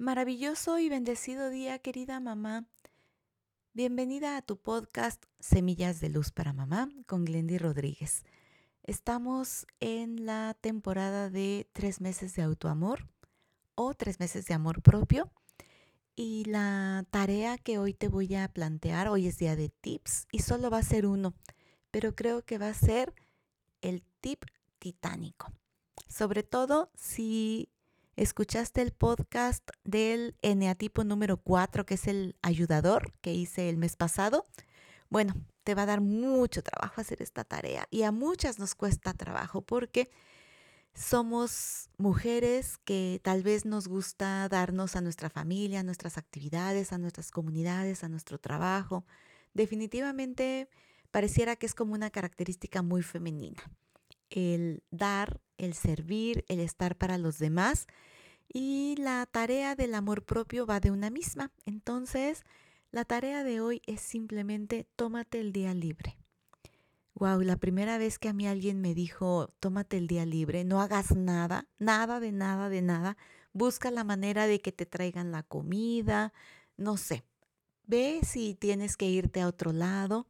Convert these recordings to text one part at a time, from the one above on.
Maravilloso y bendecido día, querida mamá. Bienvenida a tu podcast Semillas de Luz para Mamá con Glendy Rodríguez. Estamos en la temporada de tres meses de autoamor o tres meses de amor propio. Y la tarea que hoy te voy a plantear, hoy es día de tips y solo va a ser uno, pero creo que va a ser el tip titánico. Sobre todo si escuchaste el podcast del eneatipo número 4, que es el ayudador que hice el mes pasado, bueno, te va a dar mucho trabajo hacer esta tarea y a muchas nos cuesta trabajo porque somos mujeres que tal vez nos gusta darnos a nuestra familia, a nuestras actividades, a nuestras comunidades, a nuestro trabajo. Definitivamente pareciera que es como una característica muy femenina. El dar, el servir, el estar para los demás y la tarea del amor propio va de una misma. Entonces, la tarea de hoy es simplemente tómate el día libre. Wow, la primera vez que a mí alguien me dijo, tómate el día libre, no hagas nada, nada de nada de nada, busca la manera de que te traigan la comida, no sé, ve si tienes que irte a otro lado,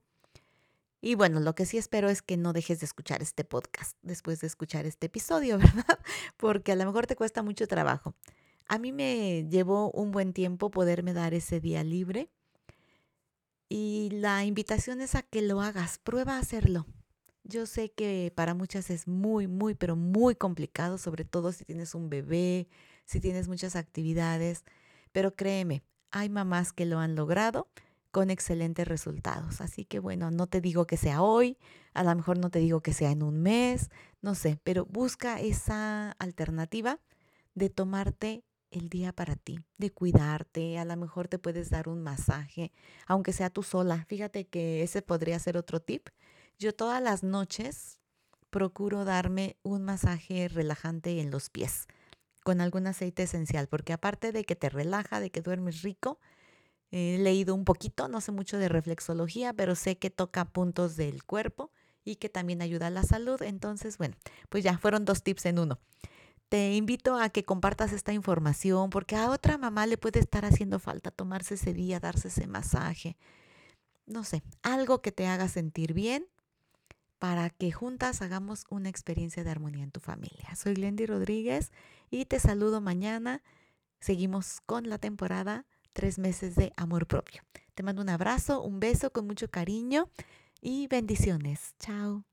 y bueno, lo que sí espero es que no dejes de escuchar este podcast después de escuchar este episodio, ¿verdad? Porque a lo mejor te cuesta mucho trabajo. A mí me llevó un buen tiempo poderme dar ese día libre y la invitación es a que lo hagas, prueba a hacerlo. Yo sé que para muchas es muy, muy, pero muy complicado, sobre todo si tienes un bebé, si tienes muchas actividades, pero créeme, hay mamás que lo han logrado con excelentes resultados. Así que bueno, no te digo que sea hoy, a lo mejor no te digo que sea en un mes, no sé, pero busca esa alternativa de tomarte el día para ti, de cuidarte, a lo mejor te puedes dar un masaje, aunque sea tú sola. Fíjate que ese podría ser otro tip. Yo todas las noches procuro darme un masaje relajante en los pies con algún aceite esencial, porque aparte de que te relaja, de que duermes rico, He leído un poquito, no sé mucho de reflexología, pero sé que toca puntos del cuerpo y que también ayuda a la salud. Entonces, bueno, pues ya fueron dos tips en uno. Te invito a que compartas esta información porque a otra mamá le puede estar haciendo falta tomarse ese día, darse ese masaje. No sé, algo que te haga sentir bien para que juntas hagamos una experiencia de armonía en tu familia. Soy Glendy Rodríguez y te saludo mañana. Seguimos con la temporada tres meses de amor propio. Te mando un abrazo, un beso con mucho cariño y bendiciones. Chao.